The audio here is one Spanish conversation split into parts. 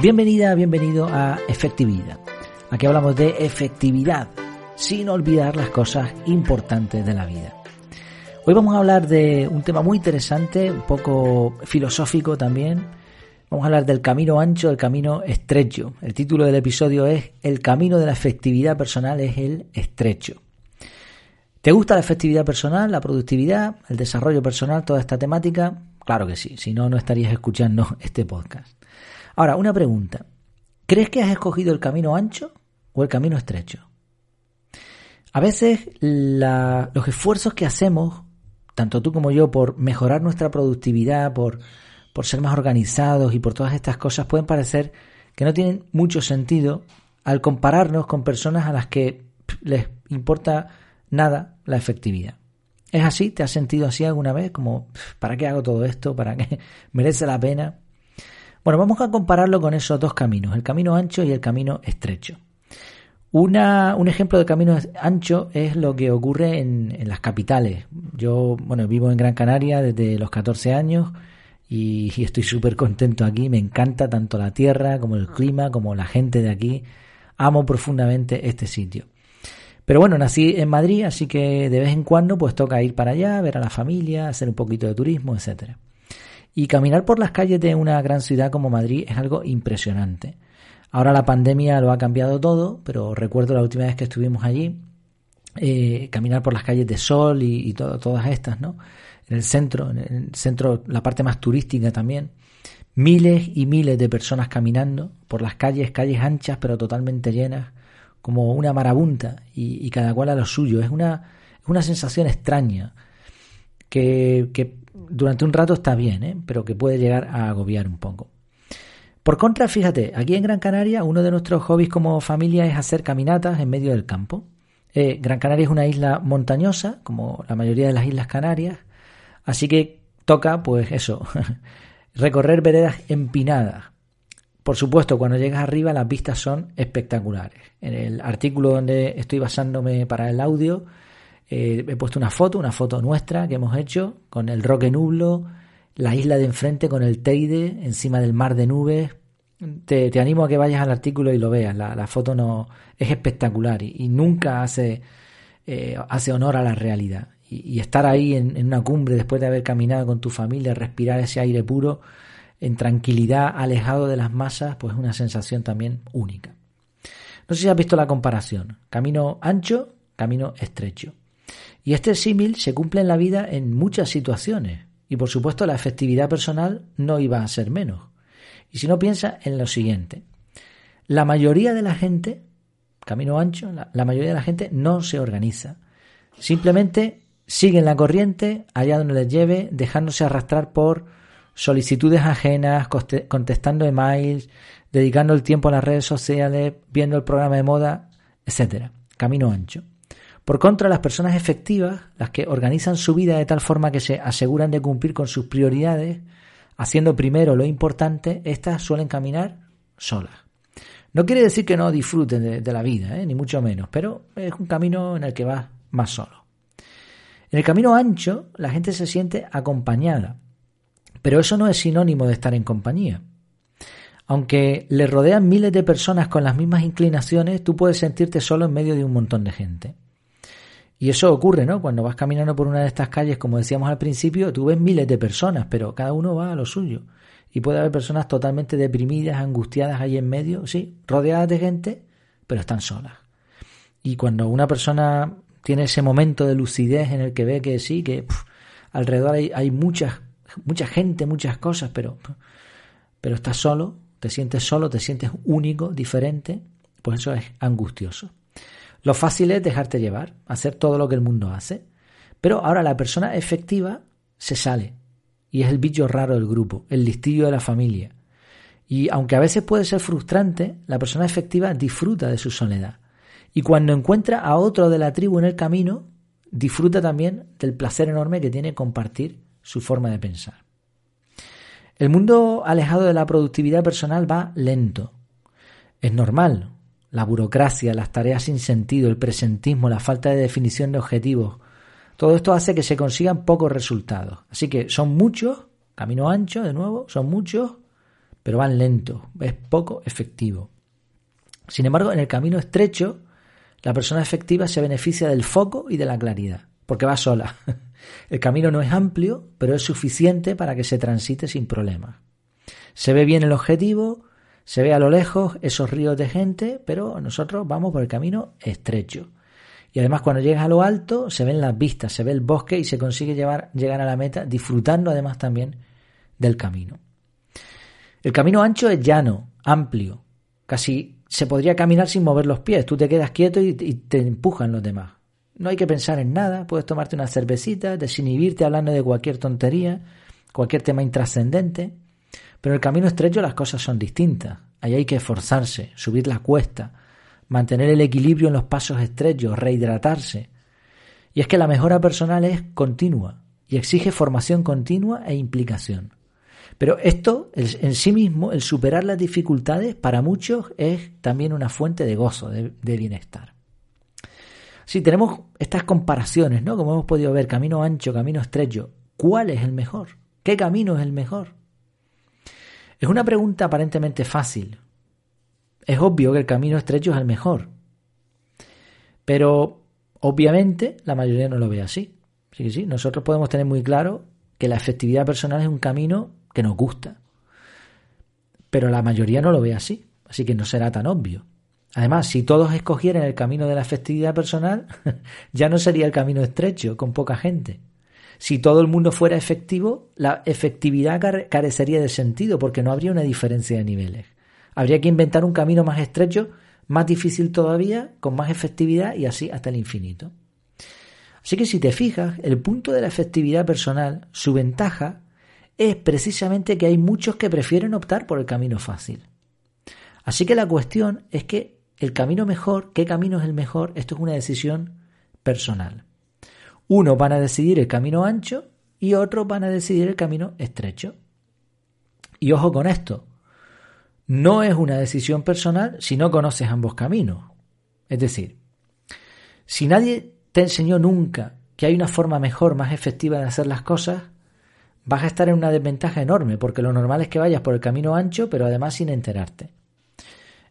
Bienvenida, bienvenido a Efectividad. Aquí hablamos de efectividad, sin olvidar las cosas importantes de la vida. Hoy vamos a hablar de un tema muy interesante, un poco filosófico también. Vamos a hablar del camino ancho, del camino estrecho. El título del episodio es El camino de la efectividad personal es el estrecho. ¿Te gusta la efectividad personal, la productividad, el desarrollo personal, toda esta temática? Claro que sí, si no, no estarías escuchando este podcast. Ahora, una pregunta. ¿Crees que has escogido el camino ancho o el camino estrecho? A veces los esfuerzos que hacemos, tanto tú como yo, por mejorar nuestra productividad, por, ser más organizados y por todas estas cosas, pueden parecer que no tienen mucho sentido al compararnos con personas a las que les importa nada la efectividad. ¿Es así? ¿Te has sentido así alguna vez? Como, ¿para qué hago todo esto? ¿Para qué merece la pena? Bueno, vamos a compararlo con esos dos caminos, el camino ancho y el camino estrecho. Una, un ejemplo de camino ancho es lo que ocurre en, las capitales. Yo, bueno, vivo en Gran Canaria desde los 14 años y, y estoy súper contento aquí. Me encanta tanto la tierra como el clima, como la gente de aquí. Amo profundamente este sitio. Pero bueno, nací en Madrid, así que de vez en cuando pues toca ir para allá, ver a la familia, hacer un poquito de turismo, etcétera. Y caminar por las calles de una gran ciudad como Madrid es algo impresionante. Ahora la pandemia lo ha cambiado todo, pero recuerdo la última vez que estuvimos allí, eh, caminar por las calles de Sol y, todas estas, ¿no? En el centro, en el centro, la parte más turística también. Miles y miles de personas caminando por las calles, calles anchas pero totalmente llenas, como una marabunta y, cada cual a lo suyo. Es una, una sensación extraña que, que durante un rato está bien, ¿eh? pero que puede llegar a agobiar un poco. Por contra, fíjate, aquí en Gran Canaria uno de nuestros hobbies como familia es hacer caminatas en medio del campo. Eh, Gran Canaria es una isla montañosa, como la mayoría de las islas canarias, así que toca, pues eso, recorrer veredas empinadas. Por supuesto, cuando llegas arriba las vistas son espectaculares. En el artículo donde estoy basándome para el audio, eh, he puesto una foto, una foto nuestra que hemos hecho con el Roque Nublo, la isla de enfrente con el Teide encima del mar de nubes. Te, animo a que vayas al artículo y lo veas. La, foto no es espectacular y, nunca hace, eh, hace honor a la realidad. Y, estar ahí en, en, una cumbre después de haber caminado con tu familia, respirar ese aire puro en tranquilidad, alejado de las masas, pues es una sensación también única. No sé si has visto la comparación. Camino ancho, camino estrecho. Y este símil se cumple en la vida en muchas situaciones. Y por supuesto la efectividad personal no iba a ser menos. Y si no piensa en lo siguiente. La mayoría de la gente, camino ancho, la, mayoría de la gente no se organiza. Simplemente siguen la corriente allá donde les lleve, dejándose arrastrar por solicitudes ajenas, contestando emails, dedicando el tiempo a las redes sociales, viendo el programa de moda, etc. Camino ancho. Por contra, las personas efectivas, las que organizan su vida de tal forma que se aseguran de cumplir con sus prioridades, haciendo primero lo importante, estas suelen caminar solas. No quiere decir que no disfruten de, la vida, ¿eh? ni mucho menos, pero es un camino en el que vas más solo. En el camino ancho, la gente se siente acompañada, pero eso no es sinónimo de estar en compañía. Aunque le rodean miles de personas con las mismas inclinaciones, tú puedes sentirte solo en medio de un montón de gente. Y eso ocurre, ¿no? Cuando vas caminando por una de estas calles, como decíamos al principio, tú ves miles de personas, pero cada uno va a lo suyo. Y puede haber personas totalmente deprimidas, angustiadas ahí en medio, sí, rodeadas de gente, pero están solas. Y cuando una persona tiene ese momento de lucidez en el que ve que sí, que alrededor hay, hay mucha gente, muchas cosas, pero, pero estás solo, te sientes solo, te sientes único, diferente, pues eso es angustioso. Lo fácil es dejarte llevar, hacer todo lo que el mundo hace. Pero ahora la persona efectiva se sale y es el bicho raro del grupo, el listillo de la familia. Y aunque a veces puede ser frustrante, la persona efectiva disfruta de su soledad. Y cuando encuentra a otro de la tribu en el camino, disfruta también del placer enorme que tiene compartir su forma de pensar. El mundo alejado de la productividad personal va lento. Es normal, la burocracia, las tareas sin sentido, el presentismo, la falta de definición de objetivos. Todo esto hace que se consigan pocos resultados. Así que son muchos, camino ancho de nuevo, son muchos, pero van lentos, es poco efectivo. Sin embargo, en el camino estrecho, la persona efectiva se beneficia del foco y de la claridad, porque va sola. El camino no es amplio, pero es suficiente para que se transite sin problemas. Se ve bien el objetivo, se ve a lo lejos esos ríos de gente, pero nosotros vamos por el camino estrecho. Y además cuando llegas a lo alto se ven las vistas, se ve el bosque y se consigue llevar, llegar a la meta disfrutando además también del camino. El camino ancho es llano, amplio, casi se podría caminar sin mover los pies, tú te quedas quieto y, y te empujan los demás. No hay que pensar en nada, puedes tomarte una cervecita, desinhibirte hablando de cualquier tontería, cualquier tema intrascendente. Pero el camino estrecho las cosas son distintas. Ahí hay que esforzarse, subir la cuesta, mantener el equilibrio en los pasos estrechos, rehidratarse. Y es que la mejora personal es continua y exige formación continua e implicación. Pero esto, en sí mismo, el superar las dificultades, para muchos es también una fuente de gozo, de, bienestar. Si tenemos estas comparaciones, ¿no? Como hemos podido ver, camino ancho, camino estrecho, ¿cuál es el mejor? ¿Qué camino es el mejor? Es una pregunta aparentemente fácil. Es obvio que el camino estrecho es el mejor. Pero obviamente la mayoría no lo ve así. Sí que sí, nosotros podemos tener muy claro que la efectividad personal es un camino que nos gusta. Pero la mayoría no lo ve así, así que no será tan obvio. Además, si todos escogieran el camino de la efectividad personal, ya no sería el camino estrecho, con poca gente. Si todo el mundo fuera efectivo, la efectividad carecería de sentido porque no habría una diferencia de niveles. Habría que inventar un camino más estrecho, más difícil todavía, con más efectividad y así hasta el infinito. Así que si te fijas, el punto de la efectividad personal, su ventaja, es precisamente que hay muchos que prefieren optar por el camino fácil. Así que la cuestión es que el camino mejor, qué camino es el mejor, esto es una decisión personal. Unos van a decidir el camino ancho y otros van a decidir el camino estrecho. Y ojo con esto, no es una decisión personal si no conoces ambos caminos. Es decir, si nadie te enseñó nunca que hay una forma mejor, más efectiva de hacer las cosas, vas a estar en una desventaja enorme, porque lo normal es que vayas por el camino ancho, pero además sin enterarte.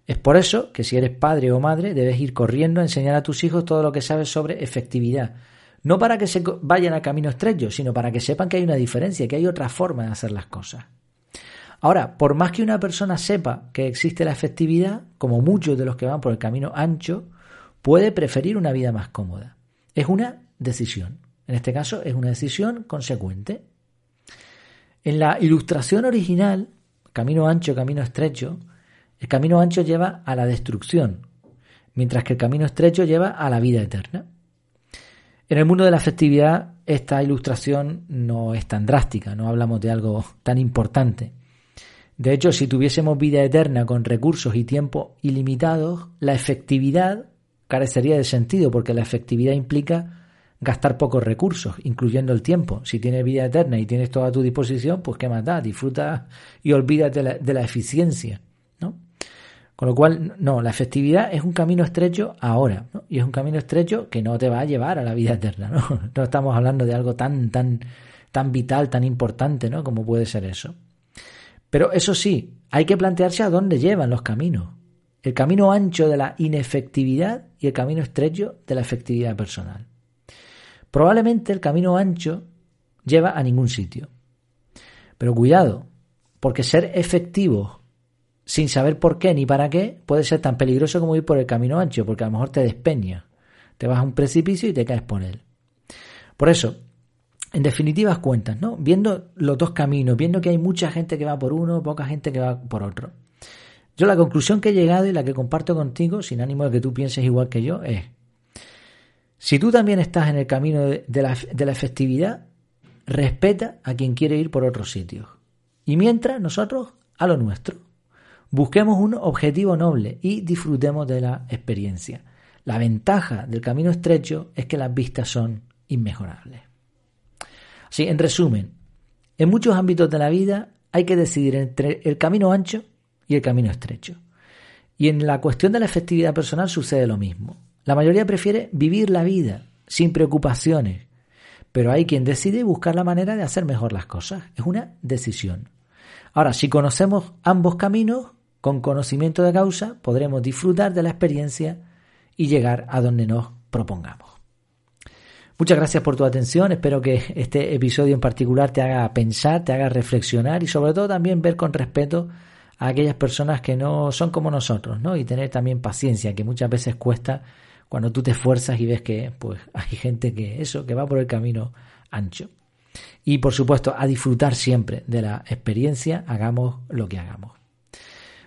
Es por eso que si eres padre o madre debes ir corriendo a enseñar a tus hijos todo lo que sabes sobre efectividad, no para que se vayan a camino estrecho, sino para que sepan que hay una diferencia, que hay otra forma de hacer las cosas. Ahora, por más que una persona sepa que existe la efectividad, como muchos de los que van por el camino ancho, puede preferir una vida más cómoda. Es una decisión. En este caso, es una decisión consecuente. En la ilustración original, camino ancho, camino estrecho, el camino ancho lleva a la destrucción, mientras que el camino estrecho lleva a la vida eterna. En el mundo de la afectividad, esta ilustración no es tan drástica, no hablamos de algo tan importante. De hecho, si tuviésemos vida eterna con recursos y tiempo ilimitados, la efectividad carecería de sentido, porque la efectividad implica gastar pocos recursos, incluyendo el tiempo. Si tienes vida eterna y tienes todo a tu disposición, pues qué más da, disfruta y olvídate de la eficiencia. Con lo cual, no, la efectividad es un camino estrecho ahora, y es un camino estrecho que no te va a llevar a la vida eterna, ¿no? No estamos hablando de algo tan, tan, tan vital, tan importante, ¿no? Como puede ser eso. Pero eso sí, hay que plantearse a dónde llevan los caminos. El camino ancho de la inefectividad y el camino estrecho de la efectividad personal. Probablemente el camino ancho lleva a ningún sitio. Pero cuidado, porque ser efectivos sin saber por qué ni para qué, puede ser tan peligroso como ir por el camino ancho, porque a lo mejor te despeña, te vas a un precipicio y te caes por él. Por eso, en definitivas cuentas, ¿no? Viendo los dos caminos, viendo que hay mucha gente que va por uno, poca gente que va por otro. Yo la conclusión que he llegado y la que comparto contigo, sin ánimo de que tú pienses igual que yo, es, si tú también estás en el camino de, la, de la efectividad, respeta a quien quiere ir por otros sitios. Y mientras nosotros a lo nuestro. Busquemos un objetivo noble y disfrutemos de la experiencia. La ventaja del camino estrecho es que las vistas son inmejorables. Así, en resumen, en muchos ámbitos de la vida hay que decidir entre el camino ancho y el camino estrecho. Y en la cuestión de la efectividad personal sucede lo mismo. La mayoría prefiere vivir la vida sin preocupaciones, pero hay quien decide buscar la manera de hacer mejor las cosas. Es una decisión. Ahora, si conocemos ambos caminos, con conocimiento de causa, podremos disfrutar de la experiencia y llegar a donde nos propongamos. Muchas gracias por tu atención. Espero que este episodio en particular te haga pensar, te haga reflexionar y sobre todo también ver con respeto a aquellas personas que no son como nosotros, ¿no? Y tener también paciencia, que muchas veces cuesta cuando tú te esfuerzas y ves que pues hay gente que eso, que va por el camino ancho. Y por supuesto, a disfrutar siempre de la experiencia, hagamos lo que hagamos.